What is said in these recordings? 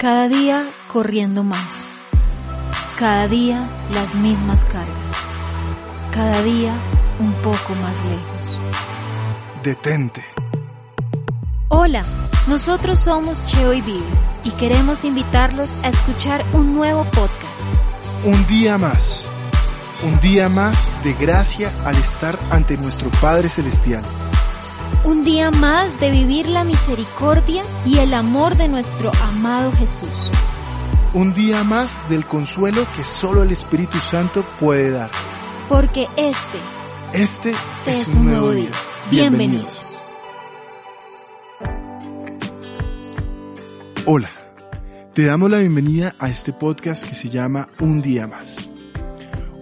Cada día corriendo más. Cada día las mismas cargas. Cada día un poco más lejos. Detente. Hola, nosotros somos Cheo y Vivi y queremos invitarlos a escuchar un nuevo podcast. Un día más. Un día más de gracia al estar ante nuestro Padre Celestial. Un día más de vivir la misericordia y el amor de nuestro amado Jesús. Un día más del consuelo que solo el Espíritu Santo puede dar. Porque este, Este es, un nuevo día. Bienvenidos. Hola, te damos la bienvenida a este podcast que se llama Un día más.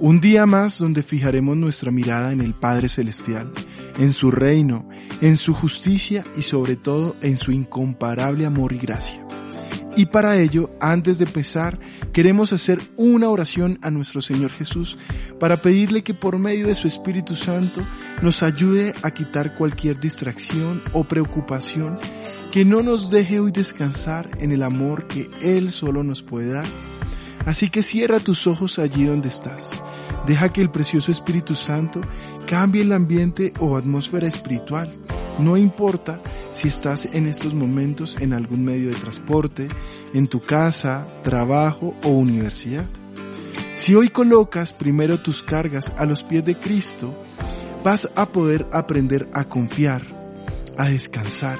Un día más donde fijaremos nuestra mirada en el Padre Celestial, en su reino, en su justicia y sobre todo en su incomparable amor y gracia. Y para ello, antes de empezar, queremos hacer una oración a nuestro Señor Jesús para pedirle que por medio de su Espíritu Santo nos ayude a quitar cualquier distracción o preocupación que no nos deje hoy descansar en el amor que Él solo nos puede dar. Así que cierra tus ojos allí donde estás. Deja que el precioso Espíritu Santo cambie el ambiente o atmósfera espiritual. No importa si estás en estos momentos en algún medio de transporte, en tu casa, trabajo o universidad. Si hoy colocas primero tus cargas a los pies de Cristo, vas a poder aprender a confiar, a descansar,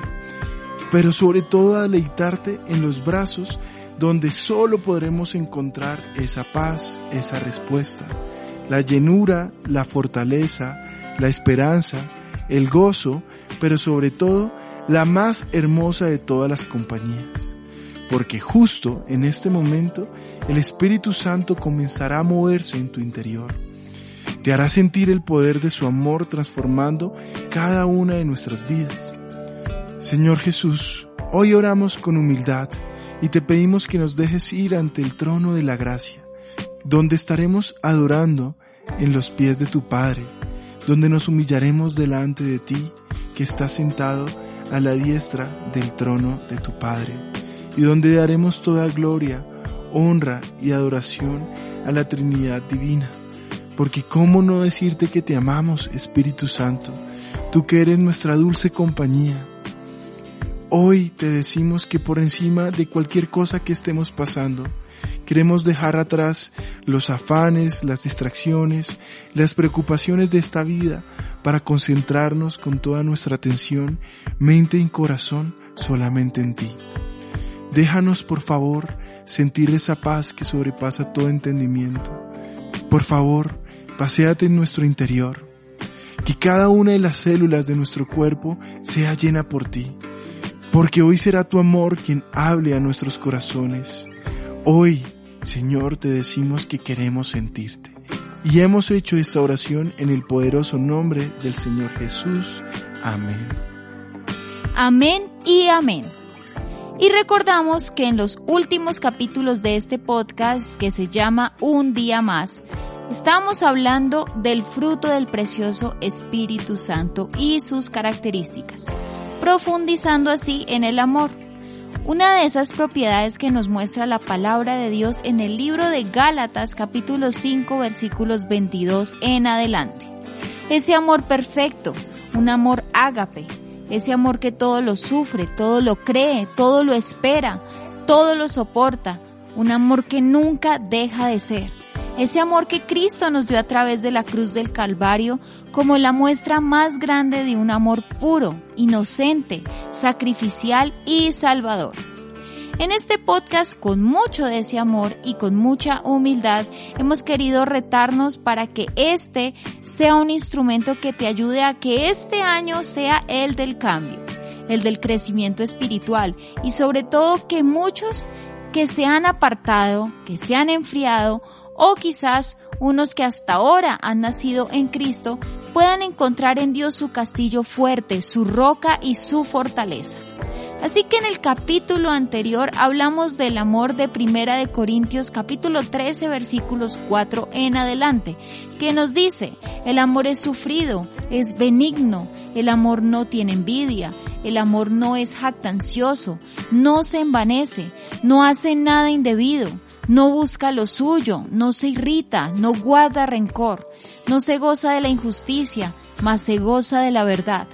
pero sobre todo a deleitarte en los brazos donde solo podremos encontrar esa paz, esa respuesta, la llenura, la fortaleza, la esperanza, el gozo, pero sobre todo la más hermosa de todas las compañías. Porque justo en este momento el Espíritu Santo comenzará a moverse en tu interior. Te hará sentir el poder de su amor transformando cada una de nuestras vidas. Señor Jesús, hoy oramos con humildad y te pedimos que nos dejes ir ante el trono de la gracia, donde estaremos adorando en los pies de tu Padre, donde nos humillaremos delante de ti, que estás sentado a la diestra del trono de tu Padre, y donde daremos toda gloria, honra y adoración a la Trinidad Divina. Porque cómo no decirte que te amamos, Espíritu Santo, tú que eres nuestra dulce compañía. Hoy te decimos que por encima de cualquier cosa que estemos pasando, queremos dejar atrás los afanes, las distracciones, las preocupaciones de esta vida para concentrarnos con toda nuestra atención, mente y corazón solamente en ti. Déjanos, por favor, sentir esa paz que sobrepasa todo entendimiento. Por favor, paséate en nuestro interior. Que cada una de las células de nuestro cuerpo sea llena por ti. Porque hoy será tu amor quien hable a nuestros corazones. Hoy, Señor, te decimos que queremos sentirte. Y hemos hecho esta oración en el poderoso nombre del Señor Jesús. Amén. Amén y amén. Y recordamos que en los últimos capítulos de este podcast que se llama Un día más, estamos hablando del fruto del precioso Espíritu Santo y sus características, profundizando así en el amor. Una de esas propiedades que nos muestra la palabra de Dios en el libro de Gálatas capítulo 5 versículos 22 en adelante. Ese amor perfecto, un amor ágape, ese amor que todo lo sufre, todo lo cree, todo lo espera, todo lo soporta, un amor que nunca deja de ser. Ese amor que Cristo nos dio a través de la cruz del Calvario como la muestra más grande de un amor puro, inocente, sacrificial y salvador. En este podcast, con mucho de ese amor y con mucha humildad, hemos querido retarnos para que este sea un instrumento que te ayude a que este año sea el del cambio, el del crecimiento espiritual y sobre todo que muchos que se han apartado, que se han enfriado o quizás unos que hasta ahora han nacido en Cristo puedan encontrar en Dios su castillo fuerte, su roca y su fortaleza. Así que en el capítulo anterior hablamos del amor de Primera de Corintios capítulo 13 versículos 4 en adelante, que nos dice, el amor es sufrido, es benigno, el amor no tiene envidia, el amor no es jactancioso, no se envanece, no hace nada indebido, no busca lo suyo, no se irrita, no guarda rencor, no se goza de la injusticia, mas se goza de la verdad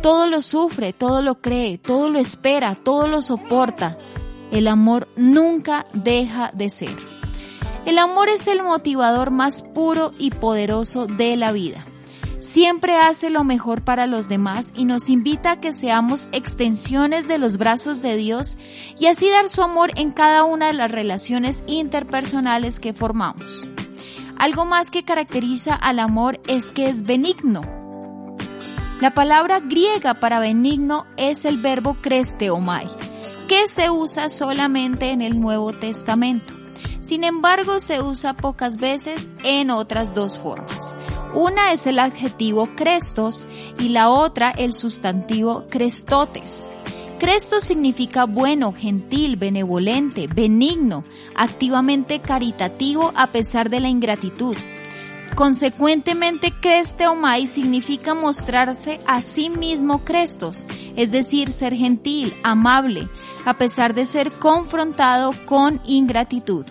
todo lo sufre, todo lo cree, todo lo espera, todo lo soporta. El amor nunca deja de ser. El amor es el motivador más puro y poderoso de la vida. Siempre hace lo mejor para los demás y nos invita a que seamos extensiones de los brazos de Dios y así dar su amor en cada una de las relaciones interpersonales que formamos. Algo más que caracteriza al amor es que es benigno la palabra griega para benigno es el verbo cresteomai, que se usa solamente en el Nuevo Testamento. Sin embargo, se usa pocas veces en otras dos formas. Una es el adjetivo crestos y la otra el sustantivo crestotes. Cresto significa bueno, gentil, benevolente, benigno, activamente caritativo a pesar de la ingratitud. Consecuentemente, Cresteomai significa mostrarse a sí mismo Crestos, es decir, ser gentil, amable, a pesar de ser confrontado con ingratitud.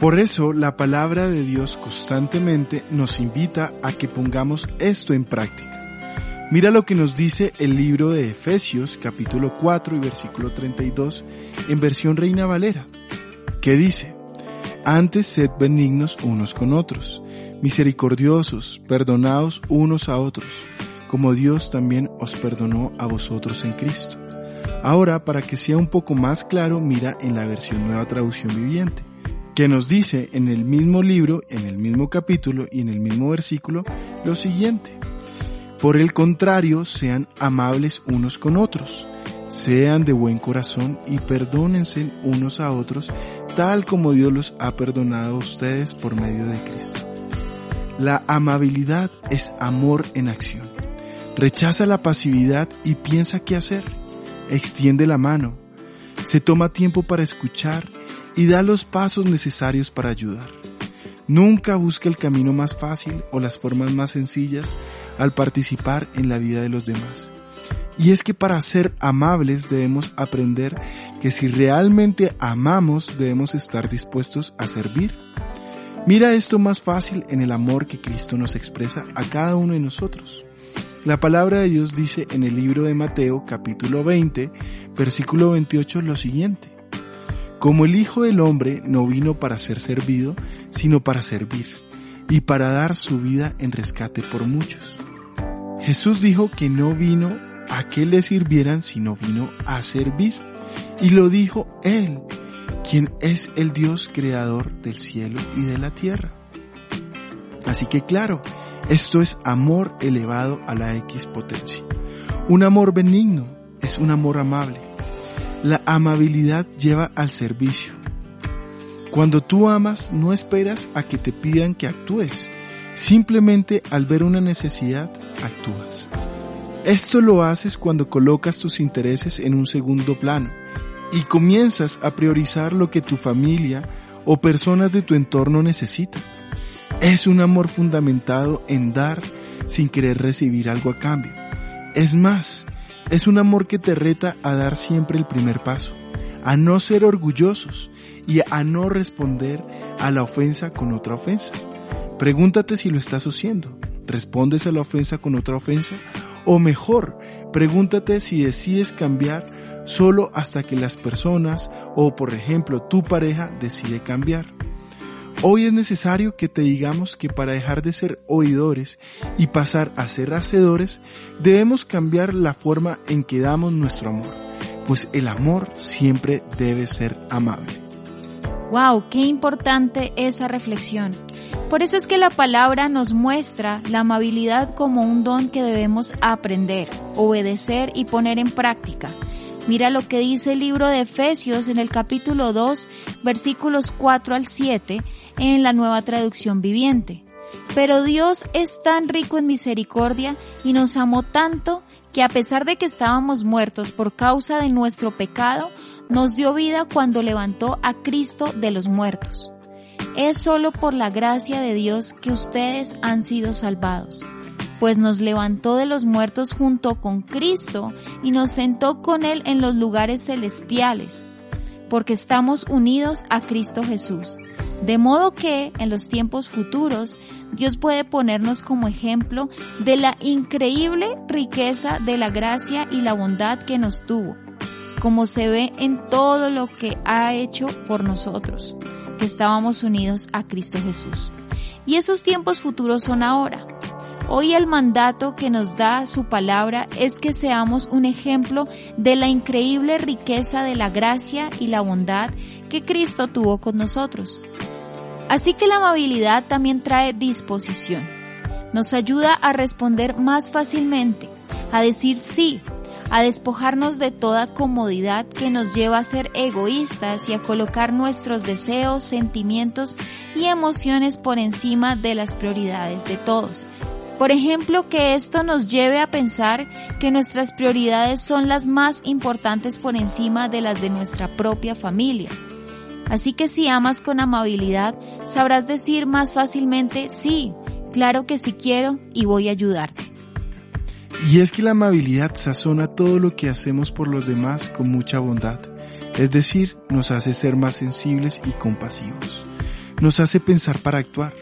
Por eso la palabra de Dios constantemente nos invita a que pongamos esto en práctica. Mira lo que nos dice el libro de Efesios capítulo 4 y versículo 32 en versión Reina Valera, que dice, antes sed benignos unos con otros misericordiosos, perdonados unos a otros, como Dios también os perdonó a vosotros en Cristo. Ahora, para que sea un poco más claro, mira en la versión nueva traducción viviente, que nos dice en el mismo libro, en el mismo capítulo y en el mismo versículo lo siguiente. Por el contrario, sean amables unos con otros, sean de buen corazón y perdónense unos a otros, tal como Dios los ha perdonado a ustedes por medio de Cristo. La amabilidad es amor en acción. Rechaza la pasividad y piensa qué hacer. Extiende la mano. Se toma tiempo para escuchar y da los pasos necesarios para ayudar. Nunca busca el camino más fácil o las formas más sencillas al participar en la vida de los demás. Y es que para ser amables debemos aprender que si realmente amamos debemos estar dispuestos a servir Mira esto más fácil en el amor que Cristo nos expresa a cada uno de nosotros. La palabra de Dios dice en el libro de Mateo capítulo 20, versículo 28 lo siguiente. Como el Hijo del Hombre no vino para ser servido, sino para servir, y para dar su vida en rescate por muchos. Jesús dijo que no vino a que le sirvieran, sino vino a servir. Y lo dijo Él, quien es el Dios creador del cielo y de la tierra. Así que claro, esto es amor elevado a la X potencia. Un amor benigno es un amor amable. La amabilidad lleva al servicio. Cuando tú amas, no esperas a que te pidan que actúes. Simplemente al ver una necesidad, actúas. Esto lo haces cuando colocas tus intereses en un segundo plano y comienzas a priorizar lo que tu familia o personas de tu entorno necesitan. Es un amor fundamentado en dar sin querer recibir algo a cambio. Es más, es un amor que te reta a dar siempre el primer paso, a no ser orgullosos y a no responder a la ofensa con otra ofensa. Pregúntate si lo estás haciendo. ¿Respondes a la ofensa con otra ofensa? O mejor, pregúntate si decides cambiar solo hasta que las personas o por ejemplo tu pareja decide cambiar. Hoy es necesario que te digamos que para dejar de ser oidores y pasar a ser hacedores, debemos cambiar la forma en que damos nuestro amor, pues el amor siempre debe ser amable. Wow, qué importante esa reflexión. Por eso es que la palabra nos muestra la amabilidad como un don que debemos aprender, obedecer y poner en práctica Mira lo que dice el libro de Efesios en el capítulo 2, versículos 4 al 7, en la nueva traducción viviente. Pero Dios es tan rico en misericordia y nos amó tanto que a pesar de que estábamos muertos por causa de nuestro pecado, nos dio vida cuando levantó a Cristo de los muertos. Es solo por la gracia de Dios que ustedes han sido salvados, pues nos levantó de los muertos junto con Cristo y nos sentó con Él en los lugares celestiales, porque estamos unidos a Cristo Jesús. De modo que en los tiempos futuros Dios puede ponernos como ejemplo de la increíble riqueza de la gracia y la bondad que nos tuvo, como se ve en todo lo que ha hecho por nosotros, que estábamos unidos a Cristo Jesús. Y esos tiempos futuros son ahora. Hoy el mandato que nos da su palabra es que seamos un ejemplo de la increíble riqueza de la gracia y la bondad que Cristo tuvo con nosotros. Así que la amabilidad también trae disposición. Nos ayuda a responder más fácilmente, a decir sí, a despojarnos de toda comodidad que nos lleva a ser egoístas y a colocar nuestros deseos, sentimientos y emociones por encima de las prioridades de todos. Por ejemplo, que esto nos lleve a pensar que nuestras prioridades son las más importantes por encima de las de nuestra propia familia. Así que si amas con amabilidad, sabrás decir más fácilmente, sí, claro que sí quiero y voy a ayudarte. Y es que la amabilidad sazona todo lo que hacemos por los demás con mucha bondad, es decir, nos hace ser más sensibles y compasivos, nos hace pensar para actuar,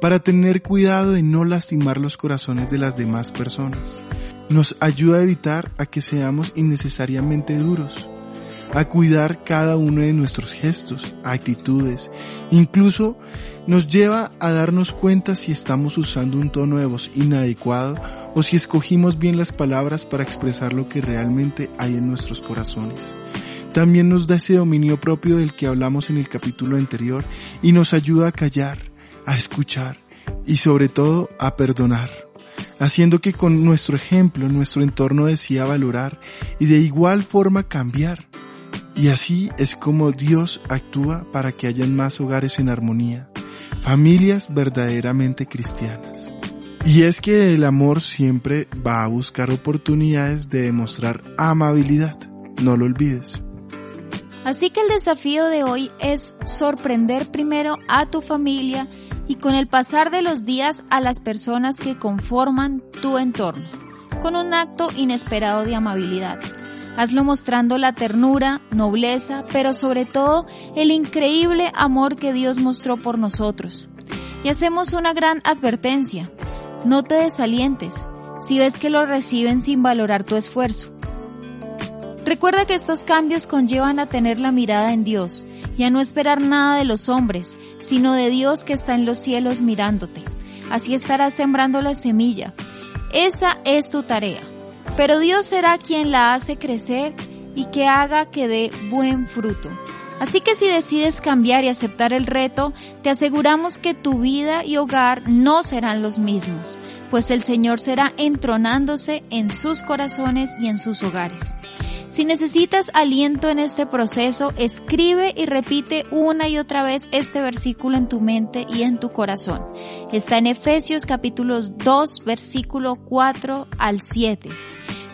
para tener cuidado de no lastimar los corazones de las demás personas, nos ayuda a evitar a que seamos innecesariamente duros, a cuidar cada uno de nuestros gestos, actitudes. Incluso nos lleva a darnos cuenta si estamos usando un tono de voz inadecuado o si escogimos bien las palabras para expresar lo que realmente hay en nuestros corazones. También nos da ese dominio propio del que hablamos en el capítulo anterior y nos ayuda a callar, a escuchar y sobre todo a perdonar haciendo que con nuestro ejemplo nuestro entorno decida valorar y de igual forma cambiar. Y así es como Dios actúa para que hayan más hogares en armonía, familias verdaderamente cristianas. Y es que el amor siempre va a buscar oportunidades de demostrar amabilidad, no lo olvides. Así que el desafío de hoy es sorprender primero a tu familia y con el pasar de los días a las personas que conforman tu entorno, con un acto inesperado de amabilidad Hazlo mostrando la ternura, nobleza, pero sobre todo el increíble amor que Dios mostró por nosotros. Y hacemos una gran advertencia. No te desalientes si ves que lo reciben sin valorar tu esfuerzo. Recuerda que estos cambios conllevan a tener la mirada en Dios y a no esperar nada de los hombres, sino de Dios que está en los cielos mirándote. Así estarás sembrando la semilla. Esa es tu tarea pero Dios será quien la hace crecer y que haga que dé buen fruto. Así que si decides cambiar y aceptar el reto, te aseguramos que tu vida y hogar no serán los mismos, pues el Señor será entronándose en sus corazones y en sus hogares. Si necesitas aliento en este proceso, escribe y repite una y otra vez este versículo en tu mente y en tu corazón. Está en Efesios capítulo 2 versículo 4 al 7.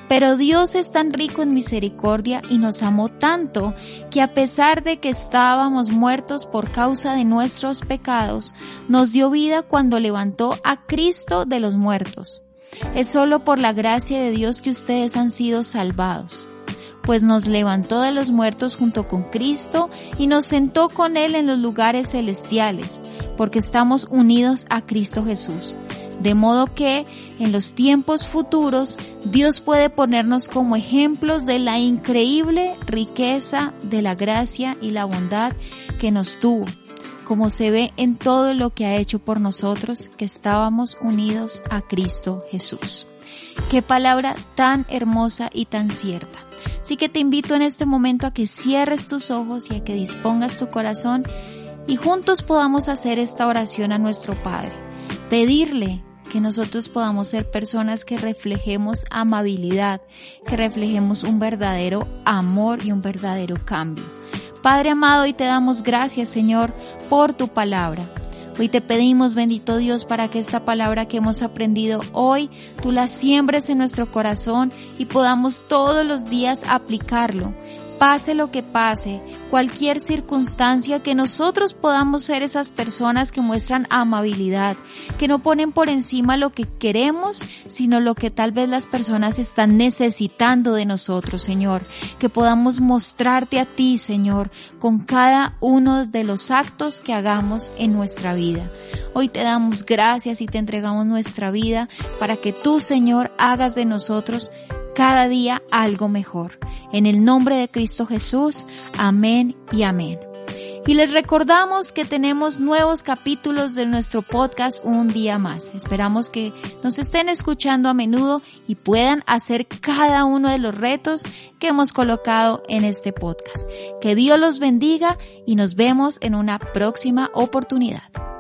Pero Dios es tan rico en misericordia y nos amó tanto que a pesar de que estábamos muertos por causa de nuestros pecados, nos dio vida cuando levantó a Cristo de los muertos. Es solo por la gracia de Dios que ustedes han sido salvados pues nos levantó de los muertos junto con Cristo y nos sentó con Él en los lugares celestiales, porque estamos unidos a Cristo Jesús de modo que en los tiempos futuros Dios puede ponernos como ejemplos de la increíble riqueza de la gracia y la bondad que nos tuvo, como se ve en todo lo que ha hecho por nosotros que estábamos unidos a Cristo Jesús. Qué palabra tan hermosa y tan cierta. Así que te invito en este momento a que cierres tus ojos y a que dispongas tu corazón y juntos podamos hacer esta oración a nuestro Padre pedirle que nosotros podamos ser personas que reflejemos amabilidad, que reflejemos un verdadero amor y un verdadero cambio. Padre amado, y te damos gracias, Señor, por tu palabra. Hoy te pedimos, bendito Dios, para que esta palabra que hemos aprendido hoy, tú la siembres en nuestro corazón y podamos todos los días aplicarlo pase lo que pase, cualquier circunstancia, que nosotros podamos ser esas personas que muestran amabilidad, que no ponen por encima lo que queremos, sino lo que tal vez las personas están necesitando de nosotros, Señor. Que podamos mostrarte a ti, Señor, con cada uno de los actos que hagamos en nuestra vida. Hoy te damos gracias y te entregamos nuestra vida para que tú, Señor, hagas de nosotros cada día algo mejor. En el nombre de Cristo Jesús, amén y amén. Y les recordamos que tenemos nuevos capítulos de nuestro podcast un día más. Esperamos que nos estén escuchando a menudo y puedan hacer cada uno de los retos que hemos colocado en este podcast. Que Dios los bendiga y nos vemos en una próxima oportunidad.